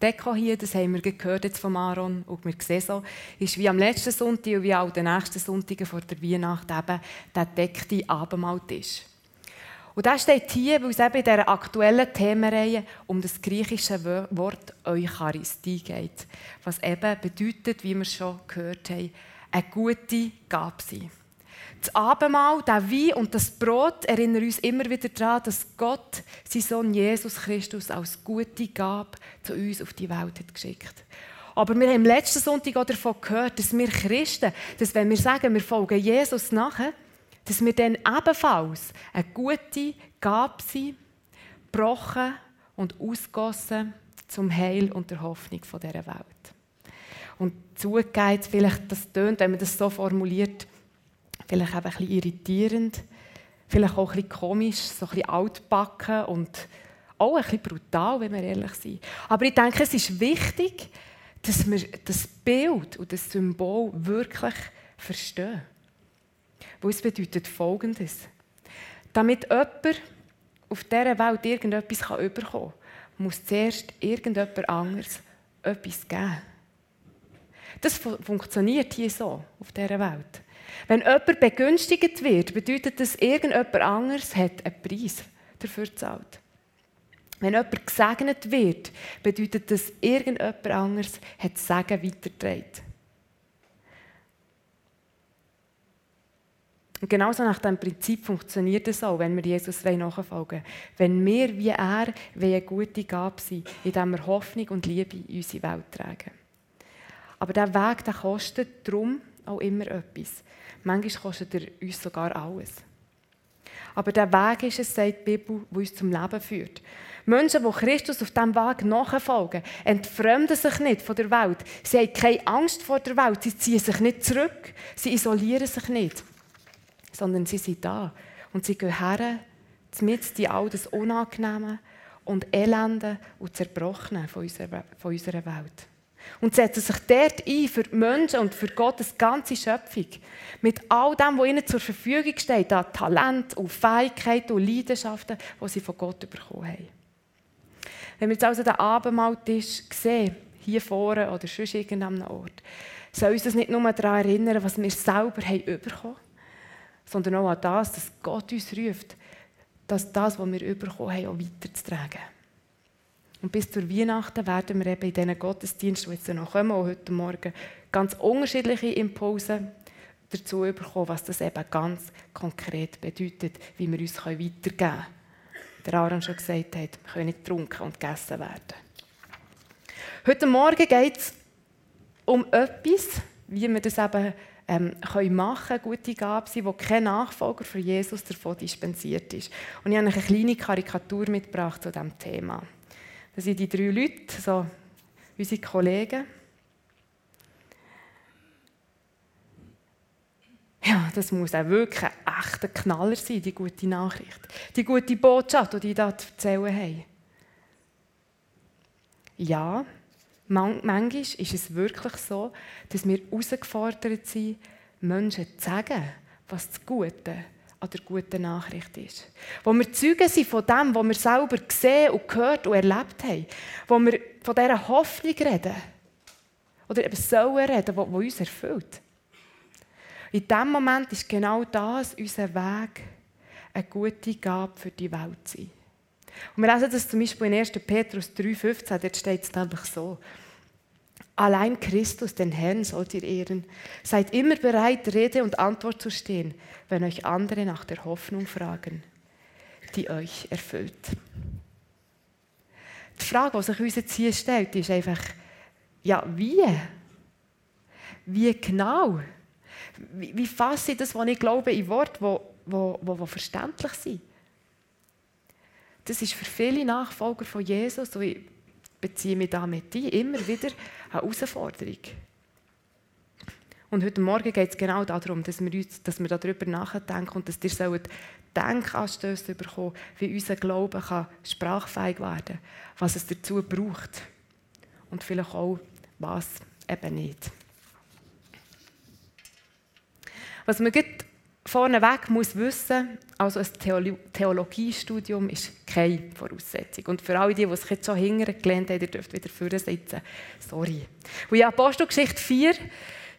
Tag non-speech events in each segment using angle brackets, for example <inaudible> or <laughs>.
Deko hier, das haben wir gehört jetzt von Aaron und wir sehen so, ist wie am letzten Sonntag und wie auch den nächsten Sonntagen vor der Weihnacht eben der deckte Abendmahltisch. Und das steht hier, weil es eben in dieser aktuellen Themenreihe um das griechische Wort Eucharistie geht, was eben bedeutet, wie wir schon gehört haben, eine gute Gabe sein. Das Abendmahl, der Wein und das Brot erinnern uns immer wieder daran, dass Gott seinen Sohn Jesus Christus als gute Gabe zu uns auf die Welt hat geschickt. Aber wir haben letzten Sonntag auch davon gehört, dass wir Christen, dass wenn wir sagen, wir folgen Jesus nachher, dass wir dann ebenfalls eine gute Gabe sind, gebrochen und ausgossen zum Heil und der Hoffnung dieser Welt. Und zugegeben, vielleicht das tönt, wenn man das so formuliert, vielleicht auch ein bisschen irritierend, vielleicht auch ein bisschen komisch, so ein bisschen altbacken und auch ein bisschen brutal, wenn wir ehrlich sind. Aber ich denke, es ist wichtig, dass wir das Bild und das Symbol wirklich verstehen. Weil es bedeutet Folgendes. Damit jemand auf dieser Welt irgendetwas bekommen kann, muss zuerst irgendjemand anderes etwas geben. Das funktioniert hier so auf dieser Welt. Wenn jemand begünstigt wird, bedeutet das, irgendjemand anderes hat einen Preis dafür gezahlt. Wenn jemand gesegnet wird, bedeutet das, irgendjemand anderes hat das Segen weitergetragen. Und genauso nach diesem Prinzip funktioniert es auch, wenn wir Jesus nachfolgen Wenn wir wie er eine gute Gabe sind, indem wir Hoffnung und Liebe in unsere Welt tragen. Aber dieser Weg der kostet darum auch immer etwas. Manchmal kostet er uns sogar alles. Aber der Weg ist es, sagt die Bibel, der uns zum Leben führt. Menschen, die Christus auf diesem Weg nachfolgen, entfremden sich nicht von der Welt. Sie haben keine Angst vor der Welt. Sie ziehen sich nicht zurück. Sie isolieren sich nicht. Sondern sie sind da. Und sie gehen her, mit in all das Unangenehme und Elende und Zerbrochene von unserer, Welt und setzen sich dort ein für die Menschen und für Gottes ganze Schöpfung. Mit all dem, was ihnen zur Verfügung steht, an Talent und Fähigkeiten und Leidenschaften, die sie von Gott bekommen haben. Wenn wir jetzt also den Abendmahltisch sehen, hier vorne oder sonst irgendeinem Ort, soll uns das nicht nur daran erinnern, was wir selber haben bekommen, sondern auch an das, dass Gott uns ruft, dass das, was wir bekommen haben, auch weiterzutragen. Und bis zur Weihnachten werden wir eben in diesen Gottesdiensten, die jetzt noch kommen, auch heute Morgen, ganz unterschiedliche Impulse dazu bekommen, was das eben ganz konkret bedeutet, wie wir uns weitergeben können. Der Aaron schon gesagt hat, wir können nicht getrunken und gegessen werden. Heute Morgen geht es um etwas, wie wir das eben ähm, können machen können, gute Gabe sein, wo kein Nachfolger für Jesus davon dispensiert ist. Und ich habe eine kleine Karikatur mitgebracht zu diesem Thema. Das sind die drei Leute, so unsere Kollegen. Ja, das muss auch wirklich ein echter Knaller sein, die gute Nachricht. Die gute Botschaft, die die da zu erzählen haben. Ja, man manchmal ist es wirklich so, dass wir herausgefordert sind, Menschen zu sagen, was das Gute ist an der guten Nachricht ist. Wo wir Zeugen sind von dem, was wir selber gesehen und gehört und erlebt haben. Wo wir von dieser Hoffnung reden. Oder eben sollen reden, die, uns erfüllt. In diesem Moment ist genau das unser Weg, eine gute Gabe für die Welt zu sein. Und wir lesen das zum Beispiel in 1. Petrus 3,15, dort steht es nämlich so. Allein Christus, den Herrn, sollt ihr ehren. Seid immer bereit, Rede und Antwort zu stehen, wenn euch andere nach der Hoffnung fragen, die euch erfüllt. Die Frage, die sich uns jetzt hier stellt, ist einfach, ja, wie? Wie genau? Wie, wie fasse ich das, was ich glaube, in Worte, wo, wo, wo verständlich sind? Das ist für viele Nachfolger von Jesus, ich beziehe mich damit ein, immer wieder eine Herausforderung. Und heute Morgen geht es genau darum, dass wir, uns, dass wir darüber nachdenken und dass ihr Denkanstöße bekommen wie unser Glaube kann sprachfähig werden kann, was es dazu braucht und vielleicht auch, was eben nicht. Was wir vorneweg muss wissen, also ein Theologiestudium ist keine Voraussetzung. Und für alle, die, die sich jetzt schon hingern gelernt haben, ihr dürft wieder vorne sitzen. Sorry. Und in Apostelgeschichte 4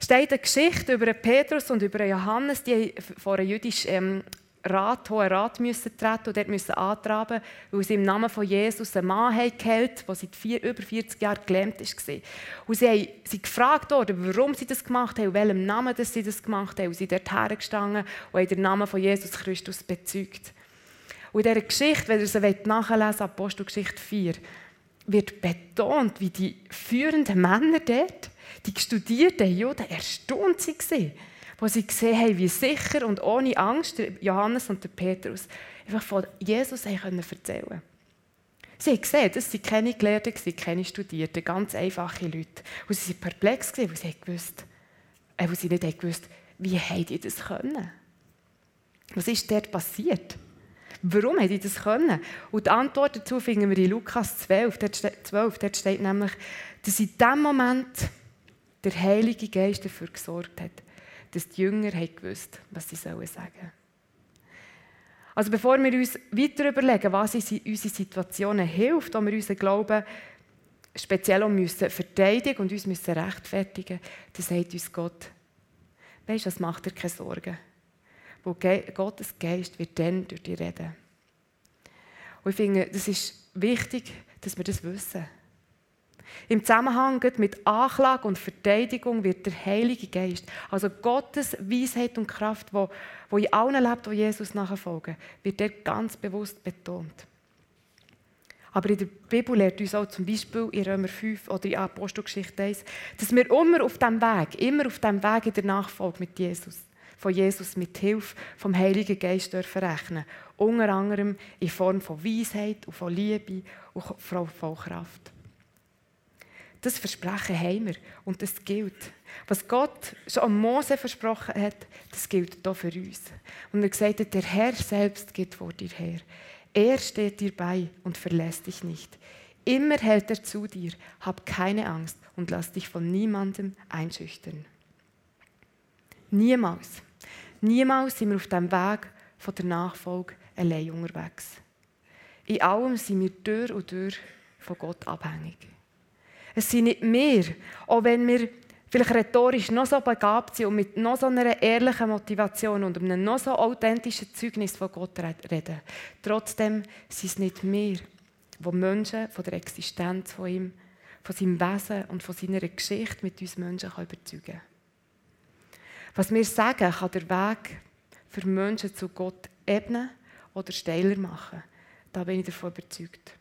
steht eine Geschichte über Petrus und über Johannes, die vor einer jüdischen ähm, Rat, Hohen Rat müssen treten und dort müssen antraben, weil sie im Namen von Jesus einen Mann haben geheilt, der seit vier, über 40 Jahren gelähmt war. Und sie haben sie gefragt worden, warum sie das gemacht haben und welchem Namen dass sie das gemacht haben. Und sie sind dort hergestanden und haben den Namen von Jesus Christus bezeugt. Und in dieser Geschichte, wenn ihr sie nachlesen wollt, Apostelgeschichte 4, wird betont, wie die führenden Männer dort, die studierten Juden, erstaunt waren wo sie gesehen haben, wie sicher und ohne Angst Johannes und Petrus einfach von Jesus können erzählen Sie haben gesehen, das sind keine Gelehrten, keine Studierten, ganz einfache Leute. Und sie waren perplex, weil sie, gewusst, äh, weil sie nicht gewusst wie haben die das können? Was ist dort passiert? Warum haben die das können? Und die Antwort dazu finden wir in Lukas 12. Dort steht, 12, dort steht nämlich, dass in dem Moment der Heilige Geist dafür gesorgt hat, dass die Jünger gewusst was sie sagen sollen. Also bevor wir uns weiter überlegen, was in unseren Situationen hilft, wo wir unseren Glauben speziell müssen verteidigen und uns müssen rechtfertigen dann sagt uns Gott, weißt du, das macht dir keine Sorgen. Wo Gottes Geist wird dann durch dich reden. Und ich finde, das ist wichtig, dass wir das wissen. Im Zusammenhang mit Anklage und Verteidigung wird der Heilige Geist, also Gottes Weisheit und Kraft, wo, wo in allen lebt, die Jesus nachfolgen, wird der ganz bewusst betont. Aber in der Bibel lehrt uns auch zum Beispiel in Römer 5 oder in Apostelgeschichte 1, dass wir immer auf dem Weg, immer auf dem Weg in der Nachfolge mit Jesus, von Jesus mit Hilfe vom Heiligen Geist dürfen rechnen. Unter anderem in Form von Weisheit und von Liebe und von Kraft. Das Versprechen haben wir und das gilt. Was Gott schon an Mose versprochen hat, das gilt auch für uns. Und er gesagt der Herr selbst geht vor dir her. Er steht dir bei und verlässt dich nicht. Immer hält er zu dir. Hab keine Angst und lass dich von niemandem einschüchtern. Niemals, niemals sind wir auf dem Weg von der Nachfolge allein unterwegs. In allem sind wir durch und durch von Gott abhängig. Es sind nicht wir, auch wenn wir vielleicht rhetorisch noch so begabt sind und mit noch so einer ehrlichen Motivation und einem noch so authentischen Zeugnis von Gott reden. Trotzdem sind es nicht wir, die Menschen von der Existenz von ihm, von seinem Wesen und von seiner Geschichte mit uns Menschen überzeugen können. Was wir sagen, kann der Weg für Menschen zu Gott ebnen oder steiler machen. Da bin ich davon überzeugt.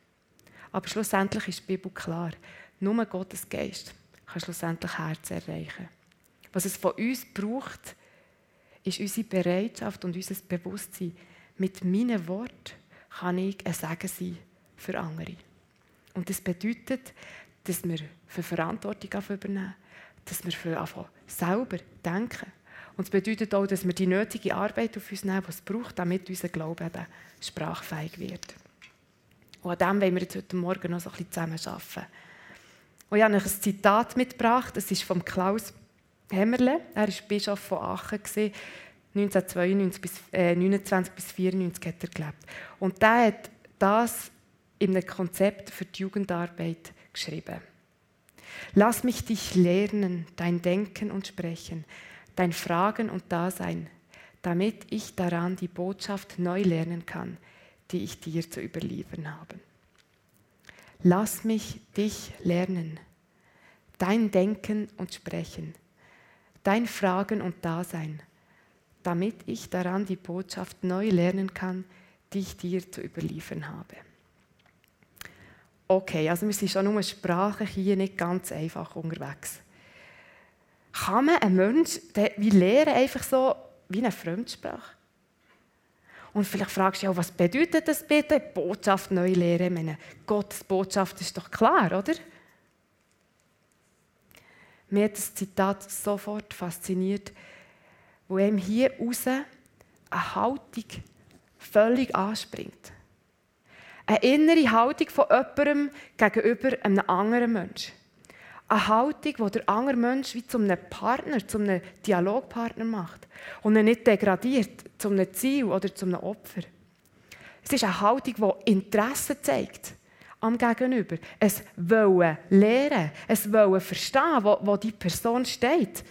Aber schlussendlich ist die Bibel klar. Nur Gottes Geist kann schlussendlich Herzen erreichen. Was es von uns braucht, ist unsere Bereitschaft und unser Bewusstsein. Mit meinen Worten kann ich ein Segen sein für andere. Und das bedeutet, dass wir für Verantwortung übernehmen, dass wir für selber denken. Und es bedeutet auch, dass wir die nötige Arbeit auf uns nehmen, die es braucht, damit unser Glaube eben sprachfähig wird. Und an dem wollen wir jetzt heute Morgen noch so ein bisschen zusammen arbeiten. Und ich habe ein Zitat mitgebracht, das ist von Klaus Hämmerle. Er war Bischof von Aachen. 1992 bis, äh, 29 bis 94 hat er gelebt. Und der hat das in einem Konzept für die Jugendarbeit geschrieben. Lass mich dich lernen, dein Denken und Sprechen, dein Fragen und Dasein, damit ich daran die Botschaft neu lernen kann, die ich dir zu überliefern habe. Lass mich dich lernen, dein Denken und Sprechen, dein Fragen und Dasein, damit ich daran die Botschaft neu lernen kann, die ich dir zu überliefern habe. Okay, also wir sind schon nur sprachlich hier nicht ganz einfach unterwegs. Kann man einen Menschen wie lernen, einfach so wie eine Fremdsprache? Und vielleicht fragst du dich auch, was bedeutet das bitte? Botschaft neu lehren. Meine, Gottes Botschaft ist doch klar, oder? Mir hat das Zitat sofort fasziniert, wo ihm hier raus eine Haltung völlig anspringt. Eine innere Haltung von jemandem gegenüber einem anderen Menschen. Eine Haltung, die der andere Mensch wie zu einem Partner, zu einem Dialogpartner macht. Und ihn nicht degradiert zu einem Ziel oder zu einem Opfer. Es ist eine Haltung, die Interesse zeigt am Gegenüber. Es wollen lernen, es wollen verstehen, wo, wo die Person steht.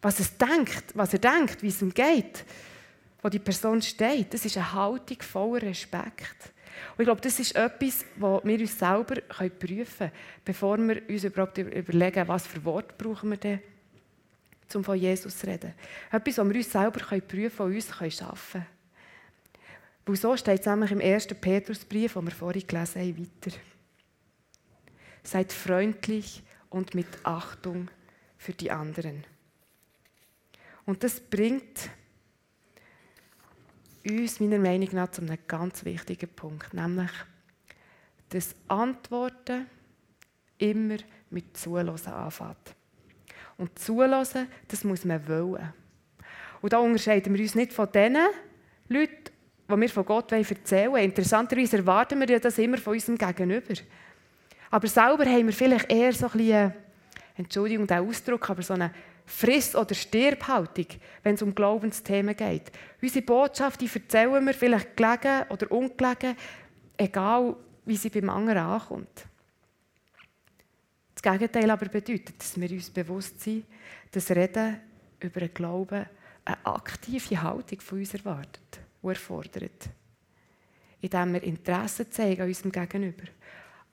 Was es denkt, was er denkt, wie es ihm geht. Wo die Person steht. Das ist eine Haltung voller Respekt. Und ich glaube, das ist etwas, was wir uns selber prüfen können, bevor wir uns überhaupt überlegen, was für Worte brauchen wir denn, um von Jesus zu reden. Etwas, was wir uns selber prüfen und uns schaffen können. Weil so steht es nämlich im 1. Petrusbrief, den wir vorhin gelesen haben, weiter. Seid freundlich und mit Achtung für die anderen. Und das bringt uns meiner Meinung nach zu einem ganz wichtigen Punkt, nämlich dass Antworten immer mit Zulassen anfängt. Und Zulassen, das muss man wollen. Und da unterscheiden wir uns nicht von den Leuten, die wir von Gott erzählen wollen. Interessanterweise erwarten wir ja das immer von unserem Gegenüber. Aber selber haben wir vielleicht eher so ein bisschen, Entschuldigung, den Ausdruck, aber so eine Friss- oder Stirbhaltung, wenn es um Glaubensthemen geht. Unsere Botschaft, die erzählen wir vielleicht gelegen oder ungelegen, egal wie sie beim anderen ankommt. Das Gegenteil aber bedeutet, dass wir uns bewusst sind, dass Reden über den Glauben eine aktive Haltung von uns erwartet und erfordert. Indem wir Interesse zeigen an unserem Gegenüber.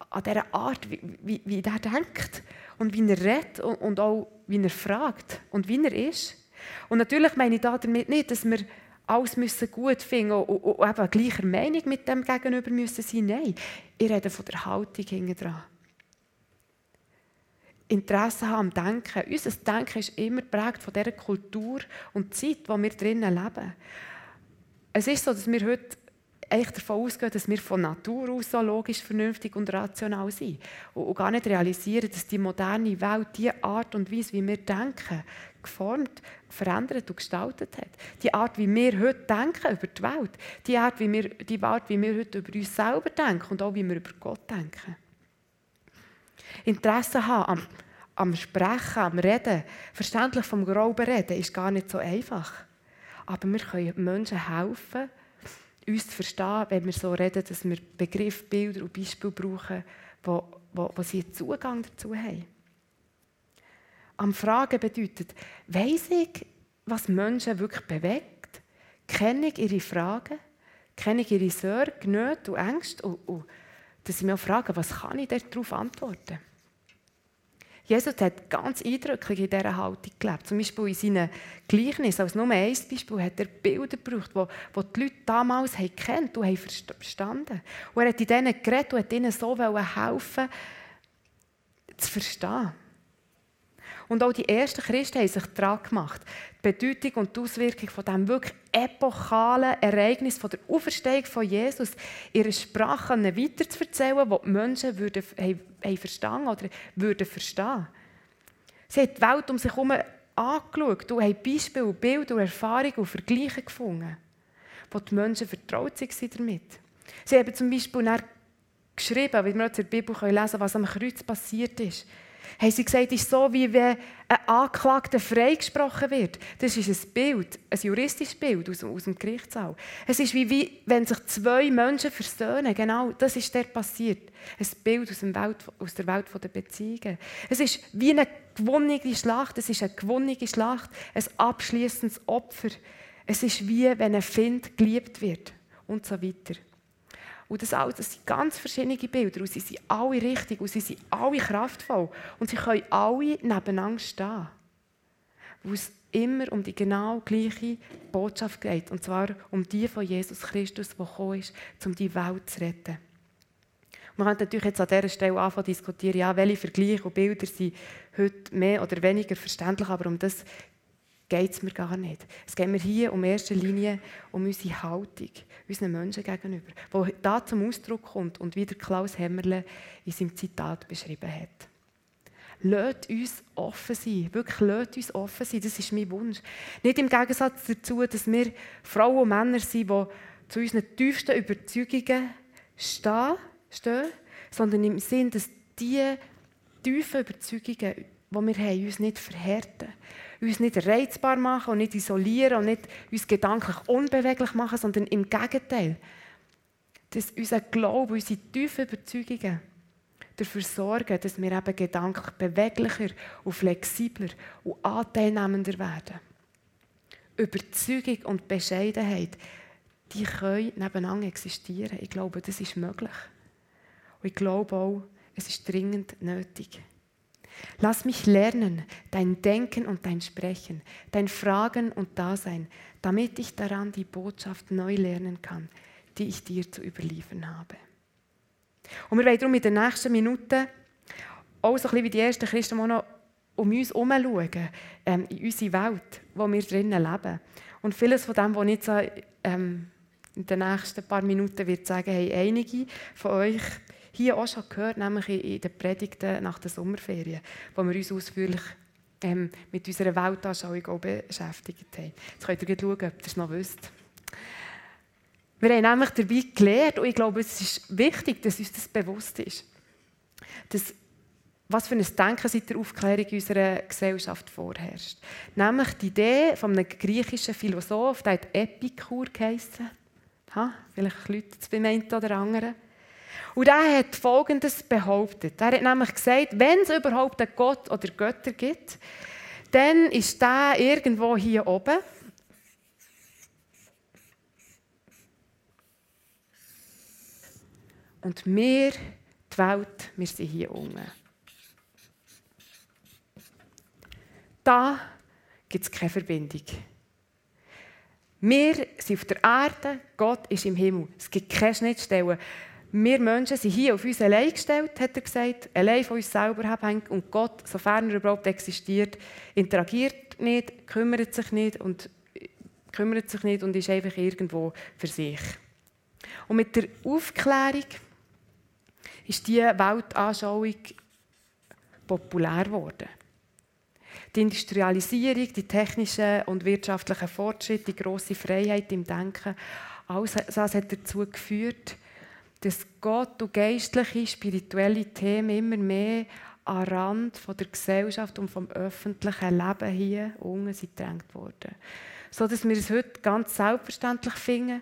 An dieser Art, wie, wie, wie er denkt und wie er redet und, auch wie er fragt und wie er ist. Und natürlich meine ich damit nicht, dass wir alles müssen gut finden und, und, und eben gleicher Meinung mit dem Gegenüber müssen sein. Nein, ich rede von der Haltung hinten dran. Interesse haben am Denken. Unser Denken ist immer geprägt von dieser Kultur und Zeit, in der wir drinnen leben. Es ist so, dass wir heute eigentlich davon ausgehen, dass wir von Natur aus so logisch, vernünftig und rational sind. Und, gar nicht realisieren, dass die moderne Welt die Art und Weise, wie wir denken, geformt, verändert und gestaltet hat. Die Art, wie wir heute denken über die Welt. Die Art, wie wir, die Art, wie wir heute über uns selber denken und auch, wie wir über Gott denken. Interesse haben am, am Sprechen, am Reden, verständlich vom Glauben reden, ist gar nicht so einfach. Aber wir können Menschen helfen, uns zu verstehen, wenn wir so reden, dass wir Begriffe, Bilder und Beispiele brauchen, wo, wo, wo sie Zugang dazu haben. Am Fragen bedeutet, weiss ich, was Menschen wirklich bewegt? Kenne ich ihre Fragen? Kenne ich ihre Sorgen, Nöte und Ängste? Und, und dass sie mich auch fragen, was kann ich darauf antworten? Jesus hat ganz eindrücklich in dieser Haltung gelebt. Zum Beispiel in seinen Gleichnissen, als nur ein Beispiel, hat er Bilder gebraucht, die, die die Leute damals kennt und haben verstanden. Und er hat in denen geredet und hat ihnen so helfen, zu verstehen. Und auch die ersten Christen haben sich daran gemacht, Bedeutung und die Auswirkung von diesem wirklich epochalen Ereignis von der Auferstehung von Jesus ihre Sprache weiterzuerzählen, die die Menschen würden, haben, haben verstanden oder würden verstehen. Sie haben die Welt um sich herum angeschaut und haben Beispiele, Bilder Erfahrungen und Vergleiche gefunden, wo die Menschen vertraut waren damit. Sie haben zum Beispiel geschrieben, wie wir in der Bibel lesen können, was am Kreuz passiert ist haben sie gesagt, es ist so, wie wenn ein Anklagter freigesprochen wird. Das ist ein Bild, ein juristisches Bild aus, aus dem Gerichtssaal. Es ist wie, wie wenn sich zwei Menschen versöhnen. Genau, das ist dort passiert. Ein Bild aus, Welt, aus der Welt der Beziehungen. Es ist wie eine gewonnene Schlacht. Es ist eine gewonnene Schlacht, ein abschließendes Opfer. Es ist wie wenn ein Find geliebt wird und so weiter. Und das, alles, das sind ganz verschiedene Bilder und sie sind alle richtig und sie sind alle kraftvoll und sie können alle nebeneinander stehen. Wo es immer um die genau gleiche Botschaft geht und zwar um die von Jesus Christus, der gekommen ist, um die Welt zu retten. Man könnte natürlich jetzt an dieser Stelle anfangen zu diskutieren, ja, welche Vergleiche und Bilder sind heute mehr oder weniger verständlich, aber um das geht es mir gar nicht. Es geht mir hier um erster Linie um unsere Haltung, unseren Menschen gegenüber, wo da zum Ausdruck kommt und wie der Klaus Hämmerle in seinem Zitat beschrieben hat. Lasst uns offen sein. Wirklich, lasst uns offen sein. Das ist mein Wunsch. Nicht im Gegensatz dazu, dass wir Frauen und Männer sind, die zu unseren tiefsten Überzeugungen stehen, stehen sondern im Sinn, dass die tiefen Überzeugungen, die wir haben, uns nicht verhärten, uns nicht reizbar machen und nicht isolieren und nicht uns gedanklich unbeweglich machen, sondern im Gegenteil, dass unser Glaube, unsere tiefen Überzeugungen dafür sorgen, dass wir eben gedanklich beweglicher und flexibler und anteilnehmender werden. Überzeugung und Bescheidenheit, die können nebeneinander existieren. Ich glaube, das ist möglich. Und ich glaube auch, es ist dringend nötig. Lass mich lernen, dein Denken und dein Sprechen, dein Fragen und Dasein, damit ich daran die Botschaft neu lernen kann, die ich dir zu überliefern habe. Und wir wollen darum in den nächsten Minuten auch so ein bisschen wie die ersten Christen auch noch um uns herum schauen, ähm, in unsere Welt, wo wir drinnen leben. Und vieles von dem, was ich jetzt ähm, in den nächsten paar Minuten wird sagen, haben einige von euch hier auch schon gehört, nämlich in den Predigten nach der Sommerferien, wo wir uns ausführlich ähm, mit unserer Weltanschauung auch beschäftigt haben. Jetzt könnt ihr schauen, ob ihr es noch wisst. Wir haben nämlich dabei gelernt, und ich glaube, es ist wichtig, dass uns das bewusst ist, dass was für ein Denken seit der Aufklärung unserer Gesellschaft vorherrscht. Nämlich die Idee von einem griechischen Philosoph, der hat Epikur geheissen. Ha, vielleicht Leute beim einen oder anderen. Und er hat Folgendes behauptet. Er hat nämlich gesagt, wenn es überhaupt einen Gott oder Götter gibt, dann ist der irgendwo hier oben Und wir, die Welt, wir sind hier unten. Da gibt es keine Verbindung. Wir sind auf der Erde, Gott ist im Himmel. Es gibt keine Schnittstellen. Wir Menschen sind hier auf uns allein gestellt, hat er gesagt, allein von uns selber abhängig. Und Gott, sofern er überhaupt existiert, interagiert nicht, kümmert sich nicht und, kümmert sich nicht und ist einfach irgendwo für sich. Und mit der Aufklärung ist diese Weltanschauung populär geworden. Die Industrialisierung, die technischen und wirtschaftlichen Fortschritte, die grosse Freiheit im Denken, alles das hat dazu geführt, dass Gott und geistliche, spirituelle Themen immer mehr den Rand der Gesellschaft und vom öffentlichen Leben hier unten sind gedrängt worden. So dass wir es heute ganz selbstverständlich finden,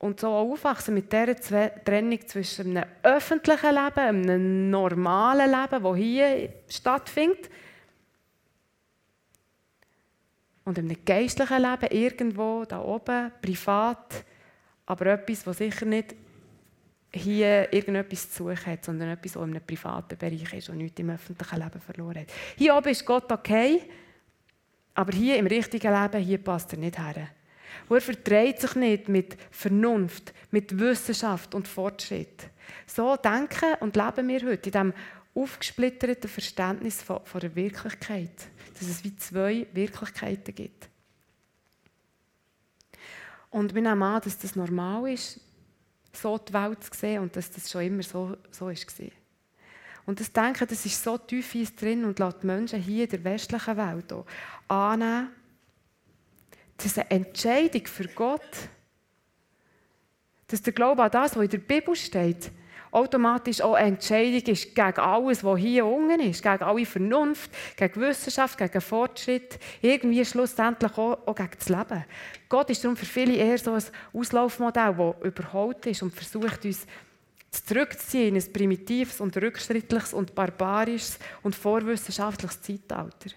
und so aufwachsen mit dieser Trennung zwischen einem öffentlichen Leben, einem normalen Leben, das hier stattfindet, und einem geistlichen Leben irgendwo da oben, privat, aber etwas, was sicher nicht hier irgendetwas zu suchen hat, sondern etwas, das in einem privaten Bereich ist und nichts im öffentlichen Leben verloren hat. Hier oben ist Gott okay, aber hier im richtigen Leben, hier passt er nicht her. Und er verträgt sich nicht mit Vernunft, mit Wissenschaft und Fortschritt. So denken und leben wir heute in diesem aufgesplitterten Verständnis von, von der Wirklichkeit, dass es wie zwei Wirklichkeiten gibt. Und wir nehmen an, dass das normal ist, so die Welt zu sehen und dass das schon immer so, so ist. Und das Denken, das ist so tief in uns drin und lässt die Menschen hier in der westlichen Welt auch annehmen, dass eine Entscheidung für Gott, dass der Glaube an das, was in der Bibel steht, automatisch auch eine Entscheidung ist gegen alles, was hier unten ist, gegen alle Vernunft, gegen Wissenschaft, gegen Fortschritt, irgendwie schlussendlich auch, auch gegen das Leben. Gott ist darum für viele eher so ein Auslaufmodell, das überholt ist und versucht, uns zurückzuziehen in ein primitives und rückschrittliches und barbarisches und vorwissenschaftliches Zeitalter.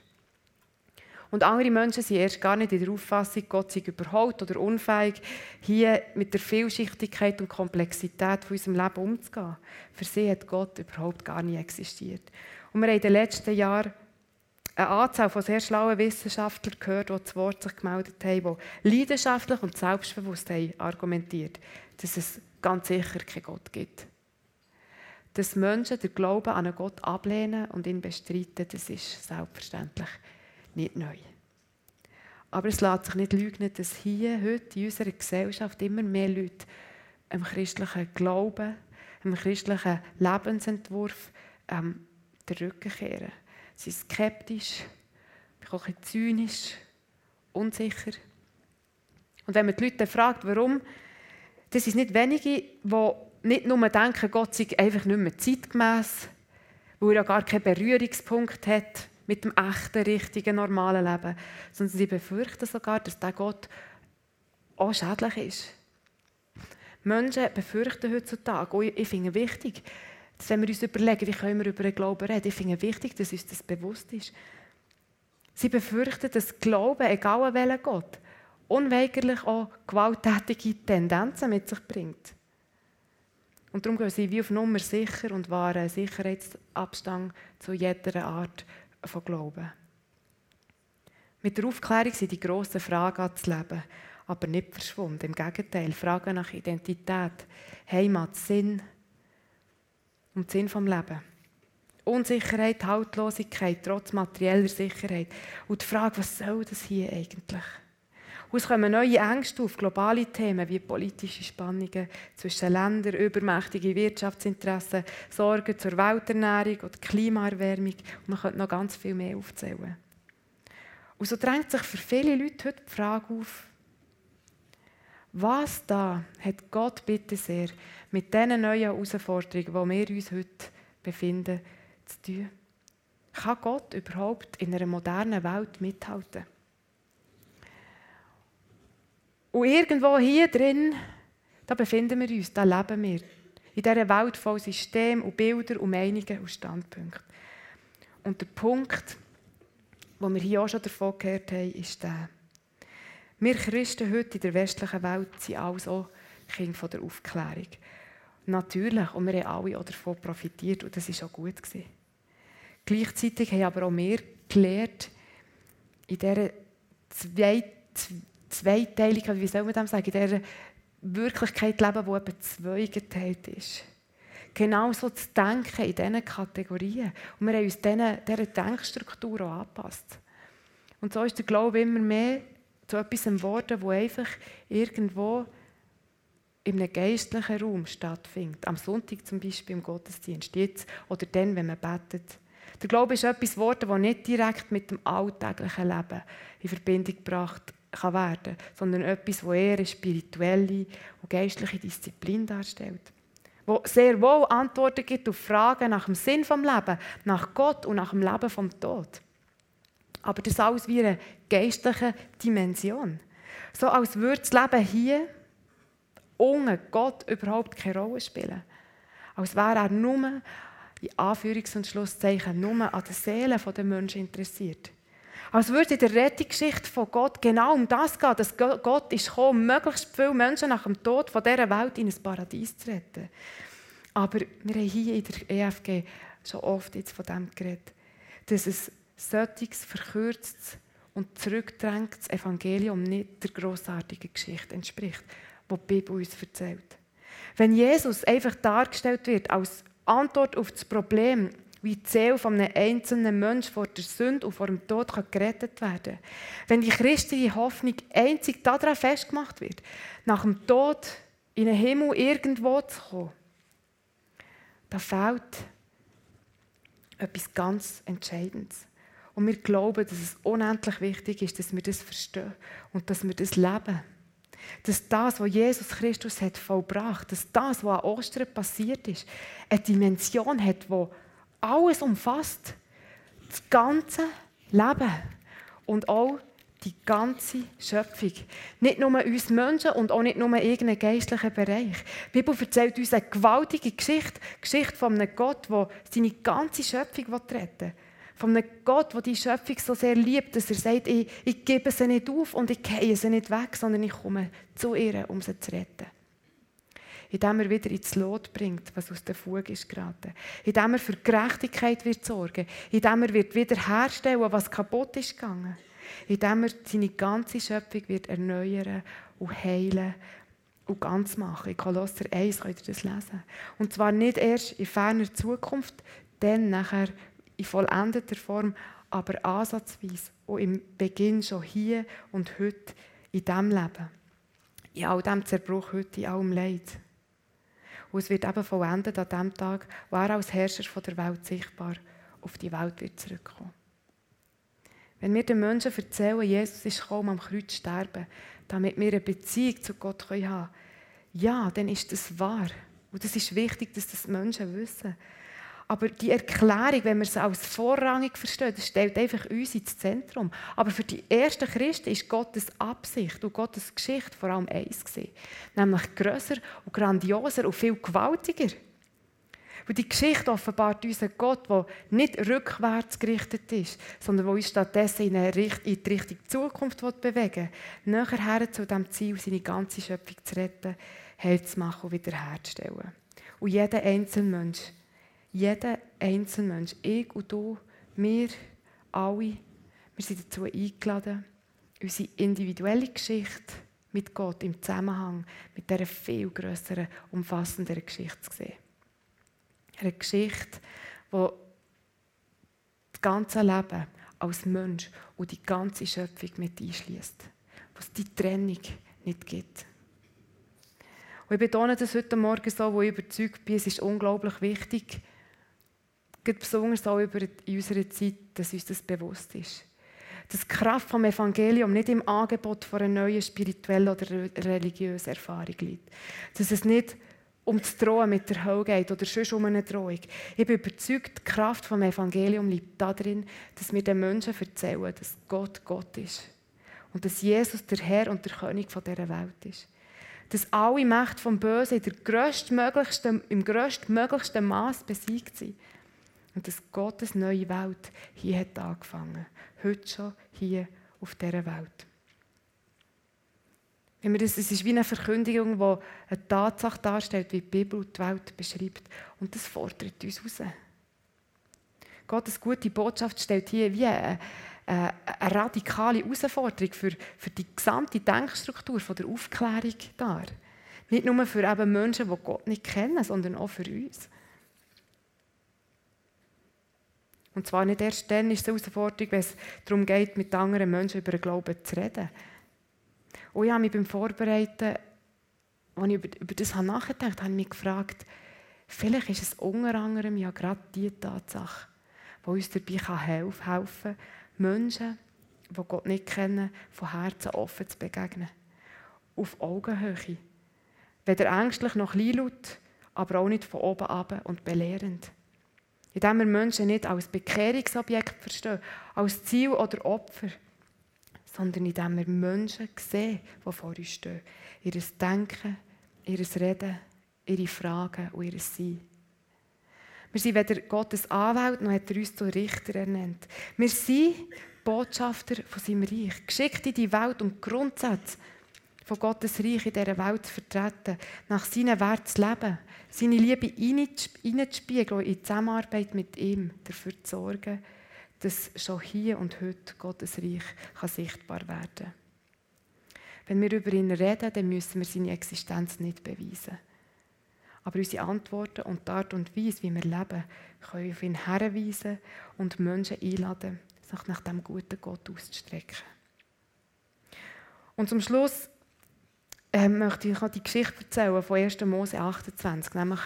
Und andere Menschen sind erst gar nicht in der Auffassung, Gott sei überholt oder unfähig, hier mit der Vielschichtigkeit und Komplexität von unserem Leben umzugehen. Für sie hat Gott überhaupt gar nicht existiert. Und wir haben in den letzten Jahren eine Anzahl von sehr schlauen Wissenschaftlern gehört, die zu Wort sich gemeldet haben, die leidenschaftlich und selbstbewusst haben argumentiert, dass es ganz sicher keinen Gott gibt. Dass Menschen den Glauben an einen Gott ablehnen und ihn bestreiten, das ist selbstverständlich nicht neu. Aber es lässt sich nicht leugnen, dass hier heute in unserer Gesellschaft immer mehr Leute einem christlichen Glauben, einem christlichen Lebensentwurf ähm, den Rücken kehren. Sie sind skeptisch, auch ein zynisch, unsicher. Und wenn man die Leute fragt, warum, das sind nicht wenige, die nicht nur denken, Gott sei einfach nicht mehr zeitgemäß, weil er gar keinen Berührungspunkt hat mit dem echten, richtigen, normalen Leben, sondern sie befürchten sogar, dass der Gott auch schädlich ist. Menschen befürchten heutzutage, und ich finde wichtig, dass wenn wir uns überlegen, wie können wir über den Glauben reden, ich finde wichtig, dass uns das bewusst ist. Sie befürchten, dass Glauben, egal an welchen Gott, unweigerlich auch gewalttätige Tendenzen mit sich bringt. Und darum gehen sie wie auf Nummer sicher und wahren Sicherheitsabstand zu jeder Art von Glauben. Mit der Aufklärung sind die grossen Fragen an das Leben aber nicht verschwunden. Im Gegenteil, Fragen nach Identität, Heimat, Sinn und Sinn vom Leben. Unsicherheit, Haltlosigkeit, trotz materieller Sicherheit. Und die Frage, was soll das hier eigentlich? Und es kommen neue Ängste auf, globale Themen wie politische Spannungen zwischen Ländern, übermächtige Wirtschaftsinteressen, Sorgen zur Welternährung oder Klimaerwärmung. Und man könnte noch ganz viel mehr aufzählen. Und so drängt sich für viele Leute heute die Frage auf, was da hat Gott bitte sehr mit diesen neuen Herausforderungen, wo wir uns heute befinden, zu tun? Kann Gott überhaupt in einer modernen Welt mithalten? Und irgendwo hier drin, da befinden wir uns, da leben wir. In dieser Welt voll System und Bilder und Meinungen und Standpunkte. Und der Punkt, wo wir hier auch schon davon gehört haben, ist der. Wir Christen heute in der westlichen Welt sind also Kinder von der Aufklärung. Natürlich, und wir haben alle auch davon profitiert und das war auch gut. Gewesen. Gleichzeitig haben aber auch wir gelernt, in dieser zwei, zweiteiligen, wie soll man das sagen, in dieser Wirklichkeit leben, die eben zweigeteilt ist. Genauso zu denken in diesen Kategorien. Und wir haben uns dieser Denkstruktur auch angepasst. Und so ist der Glaube immer mehr zu etwas geworden, wo einfach irgendwo in einem geistlichen Raum stattfindet. Am Sonntag zum Beispiel im Gottesdienst, jetzt oder dann, wenn man betet. Der Glaube ist etwas geworden, das nicht direkt mit dem alltäglichen Leben in Verbindung gebracht kann werden, sondern etwas, das eher eine spirituelle und geistliche Disziplin darstellt. Wo sehr wohl Antworten gibt auf Fragen nach dem Sinn vom Leben, nach Gott und nach dem Leben vom Tod. Aber das alles wie eine geistliche Dimension. So als würde das Leben hier ohne Gott überhaupt keine Rolle spielen. Als wäre er nur, in Anführungs- und Schlusszeichen, nur an den Seelen der Menschen interessiert. Als würde in der Rettungsgeschichte von Gott genau um das gehen, dass Gott ist gekommen, möglichst viele Menschen nach dem Tod von dieser Welt in ein Paradies zu retten. Aber wir haben hier in der EFG schon oft jetzt von dem geredet, dass es solches verkürztes und zurückdrängtes Evangelium nicht der grossartigen Geschichte entspricht, die die Bibel uns erzählt. Wenn Jesus einfach dargestellt wird als Antwort auf das Problem, wie die Seele von einem einzelnen Menschen vor der Sünde und vor dem Tod gerettet werden kann. Wenn die christliche Hoffnung einzig daran festgemacht wird, nach dem Tod in den Himmel irgendwo zu kommen, da fehlt etwas ganz Entscheidendes. Und wir glauben, dass es unendlich wichtig ist, dass wir das verstehen und dass wir das leben. Dass das, was Jesus Christus hat vollbracht, dass das, was an Ostern passiert ist, eine Dimension hat, die alles umfasst. Das ganze Leben und auch die ganze Schöpfung. Nicht nur uns Menschen und auch nicht nur irgendeinen geistlichen Bereich. Die Bibel erzählt uns eine gewaltige Geschichte, Geschichte von einem Gott, der seine ganze Schöpfung retten will. Von einem Gott, der die Schöpfung so sehr liebt, dass er sagt, ich, ich gebe sie nicht auf und ich gehe sie nicht weg, sondern ich komme zu ihr, um sie zu retten. Indem er wieder ins Lot bringt, was aus der Fuge ist geraten. Indem er für Gerechtigkeit wird sorgen. Indem er wird wiederherstellen, was kaputt ist gegangen. Indem er seine ganze Schöpfung wird erneuern und heilen und ganz machen. In Kolosser 1 könnt ihr das lesen. Und zwar nicht erst in ferner Zukunft, dann nachher in vollendeter Form, aber ansatzweise und im Beginn schon hier und heute in diesem Leben. In all dem Zerbruch heute, in allem Leid. Und es wird eben vollendet an dem Tag, wo er als Herrscher der Welt sichtbar auf die Welt wird zurückkommen. Wenn wir den Menschen erzählen, Jesus ist gekommen, am Kreuz sterben, damit wir eine Beziehung zu Gott haben können, ja, dann ist das wahr. Und es ist wichtig, dass das Menschen wissen. Aber die Erklärung, wenn wir sie als vorrangig verstehen, das stellt einfach uns ins Zentrum. Aber für die ersten Christen ist Gottes Absicht und Gottes Geschichte vor allem eins gewesen. Nämlich grösser und grandioser und viel gewaltiger. Weil die Geschichte offenbart uns einen Gott, der nicht rückwärts gerichtet ist, sondern der uns stattdessen in, Richt in die Richtung Zukunft bewegen will. Näher zu dem Ziel, seine ganze Schöpfung zu retten, heil zu machen und wiederherzustellen. Und jeder einzelne Mensch, jeder einzelne Mensch, ich und du, wir alle, wir sind dazu eingeladen, unsere individuelle Geschichte mit Gott im Zusammenhang mit dieser viel größeren, umfassenderen Geschichte zu sehen. Eine Geschichte, die das ganze Leben als Mensch und die ganze Schöpfung mit einschließt. Wo es die Trennung nicht gibt. Und ich betone das heute Morgen so, wo ich überzeugt bin, es ist unglaublich wichtig, besonders auch in unserer Zeit, dass uns das bewusst ist. Dass die Kraft vom Evangelium nicht im Angebot von einer neuen spirituellen oder religiösen Erfahrung liegt. Dass es nicht um das Drohen mit der Hölle geht oder sonst um eine Drohung. Ich bin überzeugt, die Kraft vom Evangelium liegt darin, dass wir den Menschen erzählen, dass Gott Gott ist. Und dass Jesus der Herr und der König dieser Welt ist. Dass alle Mächte vom Bösen im grösstmöglichsten Maß besiegt sind. Und dass Gottes neue Welt hier hat angefangen. Heute schon hier auf dieser Welt. Wenn wir das, es ist wie eine Verkündigung, die eine Tatsache darstellt, wie die Bibel die Welt beschreibt. Und das fordert uns raus. Gottes gute Botschaft stellt hier wie eine, eine, eine radikale Herausforderung für, für die gesamte Denkstruktur von der Aufklärung dar. Nicht nur für eben Menschen, die Gott nicht kennen, sondern auch für uns. Und zwar nicht erst dann ist es eine Herausforderung, wenn es darum geht, mit anderen Menschen über den Glauben zu reden. Und ich habe mich beim Vorbereiten, als ich über, über das nachgedacht habe, habe ich mich gefragt, vielleicht ist es unter anderem ja gerade die Tatsache, die uns dabei helfen kann, Menschen, die Gott nicht kennen, von Herzen offen zu begegnen. Auf Augenhöhe. Weder ängstlich noch kleinlaut, aber auch nicht von oben ab und belehrend. Indem wir Menschen nicht als Bekehrungsobjekt verstehen, als Ziel oder Opfer, sondern indem wir Menschen sehen, die vor uns stehen. Ihr Denken, ihr Reden, ihre Fragen und ihr Sein. Wir sind weder Gottes Anwalt, noch hat er uns zu Richter ernannt. Wir sind Botschafter von seinem Reich, geschickt in die Welt, die Grundsätze von Gottes Reich in dieser Welt zu vertreten, nach seinen Werten zu leben, seine Liebe hineinzuspiegeln und in Zusammenarbeit mit ihm dafür zu sorgen, dass schon hier und heute Gottes Reich kann sichtbar werden kann. Wenn wir über ihn reden, dann müssen wir seine Existenz nicht beweisen. Aber unsere Antworten und die Art und Weise, wie wir leben, können auf ihn herweisen und Menschen einladen, sich nach dem guten Gott auszustrecken. Und zum Schluss äh, möchte ich die Geschichte erzählen von 1. Mose 28, nämlich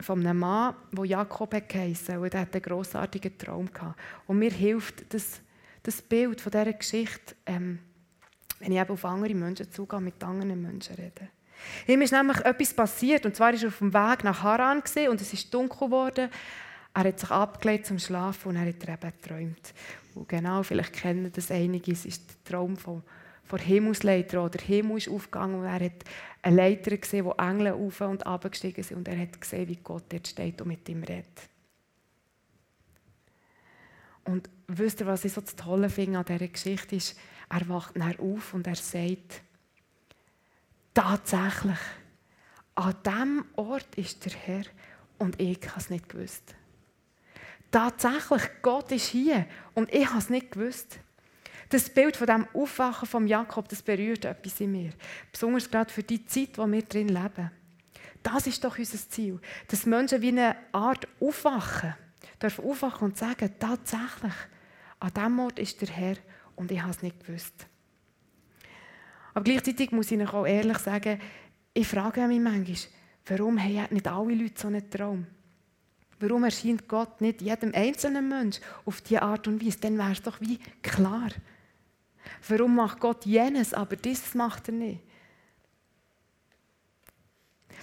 von einem Mann, der Jakob geheißen und der hatte einen grossartigen Traum gehabt. Und mir hilft das, das Bild von dieser Geschichte, ähm, wenn ich eben auf andere Menschen zugehe, mit anderen Menschen rede. Ihm ist nämlich etwas passiert, und zwar war er auf dem Weg nach Haran und es ist dunkel geworden. Er hat sich abgelegt zum Schlafen und er hat eben geträumt. Und genau, vielleicht kennen das einige, es ist der Traum von vor Himmelsleiter oder Himmel ist aufgegangen und er hat eine Leiter gesehen, wo Engel auf und ab gestiegen sind und er hat gesehen, wie Gott dort steht und mit ihm redet. Und wisst ihr, was ich so das Tolle finde an dieser Geschichte ist? Er wacht dann auf und er sagt, tatsächlich, an diesem Ort ist der Herr und ich habe es nicht gewusst. Tatsächlich, Gott ist hier und ich habe es nicht gewusst. Das Bild von dem Aufwachen von Jakob, das berührt etwas in mir. Besonders gerade für die Zeit, in der wir drin leben. Das ist doch unser Ziel. Dass Menschen wie eine Art aufwachen, dürfen aufwachen und sagen, tatsächlich, an diesem Ort ist der Herr und ich habe es nicht gewusst. Aber gleichzeitig muss ich auch ehrlich sagen, ich frage mich manchmal, warum haben nicht alle Leute so einen Traum? Warum erscheint Gott nicht jedem einzelnen Menschen auf diese Art und Weise? Dann wäre es doch wie klar. Warum macht Gott jenes, aber dieses macht er nicht?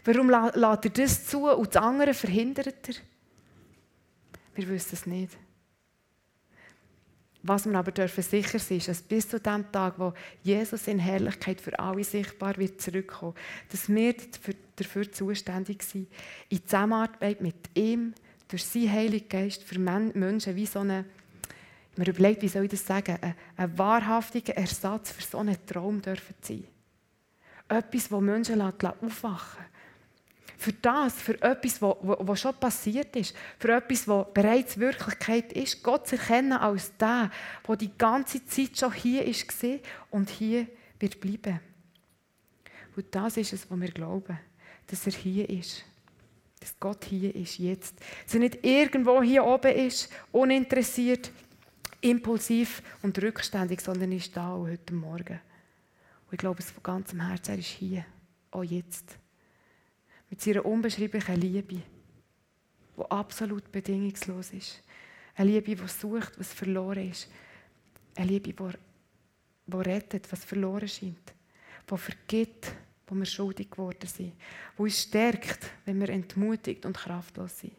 Warum lässt er das zu und das andere verhindert er? Wir wissen es nicht. Was wir aber dürfen sicher sein, ist, dass bis zu dem Tag, wo Jesus in Herrlichkeit für alle sichtbar wird zurückkommen, dass wir dafür, dafür zuständig sind, in Zusammenarbeit mit ihm, durch seinen Heiligen Geist, für Menschen wie so eine, mir überlegt, wie soll ich das sagen, ein, ein wahrhaftiger Ersatz für so einen Traum dürfen sein. Etwas, das Menschen aufwachen lassen für das, für etwas, was schon passiert ist, für etwas, was bereits Wirklichkeit ist, Gott zu erkennen als der, der die ganze Zeit schon hier ist und hier wird bleiben. Und das ist es, was wir glauben, dass er hier ist. Dass Gott hier ist, jetzt. Dass er nicht irgendwo hier oben ist, uninteressiert, impulsiv und rückständig, sondern ist da auch heute Morgen. Und ich glaube es von ganzem Herzen, er ist hier, auch jetzt mit seiner unbeschreiblichen Liebe, die absolut bedingungslos ist. Eine Liebe, die sucht, was verloren ist. Eine Liebe, die, die rettet, was verloren scheint. Die vergibt, wo wir schuldig geworden sind. Die uns stärkt, wenn wir entmutigt und kraftlos sind.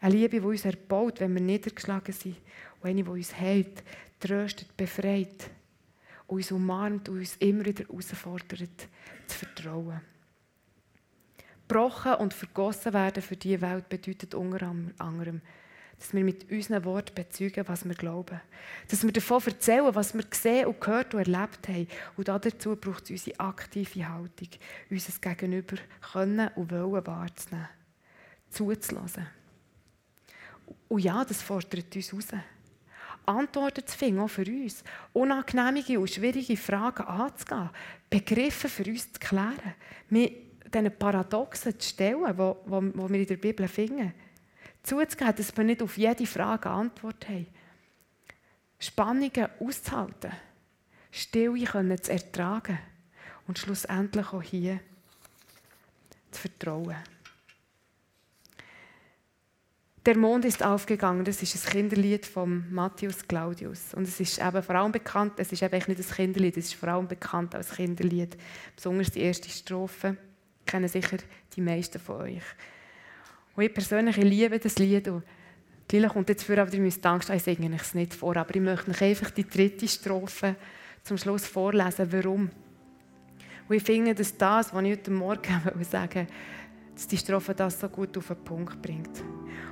Eine Liebe, die uns erbaut, wenn wir niedergeschlagen sind. Und eine, die uns hält, tröstet, befreit. Uns umarmt und uns immer wieder herausfordert, zu vertrauen gebrochen und vergossen werden für diese Welt bedeutet unter anderem, dass wir mit unseren Worten bezeugen, was wir glauben. Dass wir davon erzählen, was wir gesehen und gehört und erlebt haben. Und dazu braucht es unsere aktive Haltung, unser Gegenüber können und wollen wahrzunehmen, zuzulassen. Und ja, das fordert uns heraus. Antworten zu finden, auch für uns. Unangenehme und schwierige Fragen anzugehen. Begriffe für uns zu klären. Wir diesen Paradoxen zu stellen, die wir in der Bibel finden. Zuzugeben, dass wir nicht auf jede Frage eine Antwort haben. Spannungen auszuhalten. Stille können zu ertragen. Und schlussendlich auch hier zu vertrauen. Der Mond ist aufgegangen, das ist ein Kinderlied von Matthias Claudius. Und es ist eben vor allem bekannt, es ist eben nicht ein Kinderlied, es ist vor allem bekannt als Kinderlied. Besonders die erste Strophe kennen sicher die meisten von euch. Und ich persönlich liebe das Lied. Und Lila kommt jetzt vor, aber ihr müsst Angst haben, ich singe es nicht vor. Aber ich möchte euch einfach die dritte Strophe zum Schluss vorlesen. Warum? Und ich finde, dass das, was ich heute Morgen <laughs> sagen dass die Strophe das so gut auf den Punkt bringt.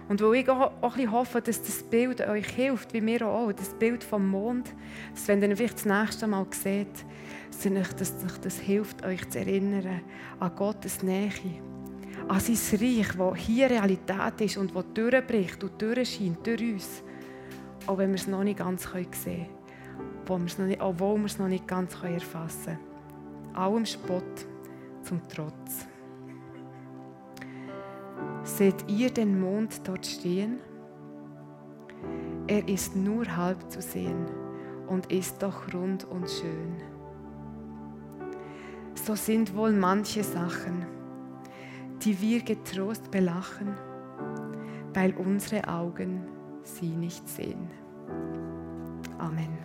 Und wo ich auch, ein hoffe, dass das Bild euch hilft, wie mir auch, das Bild vom Mond, dass wenn ihr vielleicht das nächste Mal seht, dass euch das hilft, euch zu erinnern an Gottes Nähe, an sein Reich, das hier Realität ist und das durchbricht und durchscheint durch uns, auch wenn wir es noch nicht ganz sehen können, obwohl wir es noch nicht ganz erfassen können. Allem Spott zum Trotz. Seht ihr den Mond dort stehen? Er ist nur halb zu sehen und ist doch rund und schön. So sind wohl manche Sachen, die wir getrost belachen, weil unsere Augen sie nicht sehen. Amen.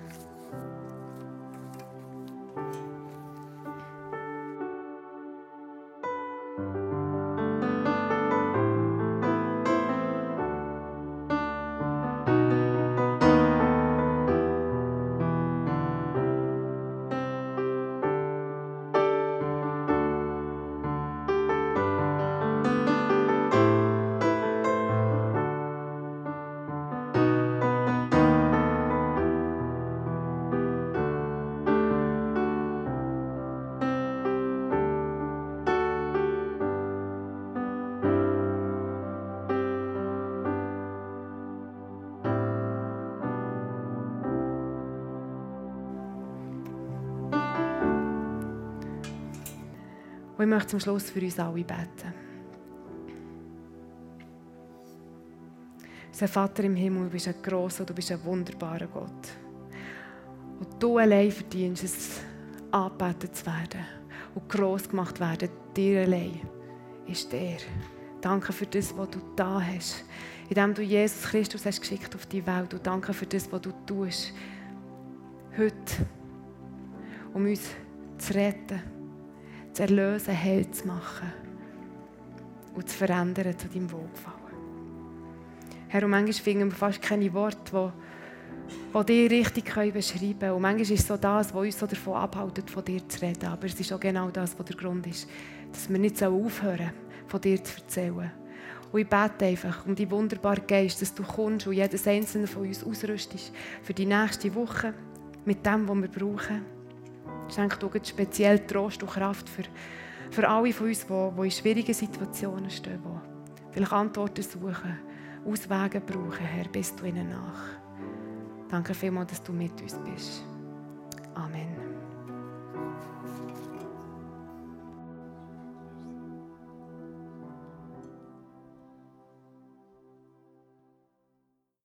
Und ich möchte zum Schluss für uns alle beten. Unser Vater im Himmel, du bist ein grosser, du bist ein wunderbarer Gott. Und du allein verdienst es, angebetet zu werden und gross gemacht werden. Dir allein ist der. Danke für das, was du da hast. Indem du Jesus Christus hast geschickt auf die Welt. Und danke für das, was du tust. Heute. Um uns zu retten zu erlösen, heil zu machen und zu verändern zu deinem Wohlgefallen. Herr, und manchmal finden wir fast keine Worte, die, die dir richtig beschreiben können. Und manchmal ist es so das, was uns so davon abhält, von dir zu reden. Aber es ist auch genau das, was der Grund ist. Dass wir nicht aufhören von dir zu erzählen. Und ich bete einfach um die wunderbare Geist, dass du kommst und jedes einzelne von uns ausrüstest für die nächste Woche mit dem, was wir brauchen. Schenk du speziell Trost und Kraft für, für alle von uns, die, die in schwierigen Situationen stehen, die vielleicht Antworten suchen, Auswege brauchen. Herr, bist du ihnen nach. Danke vielmals, dass du mit uns bist. Amen.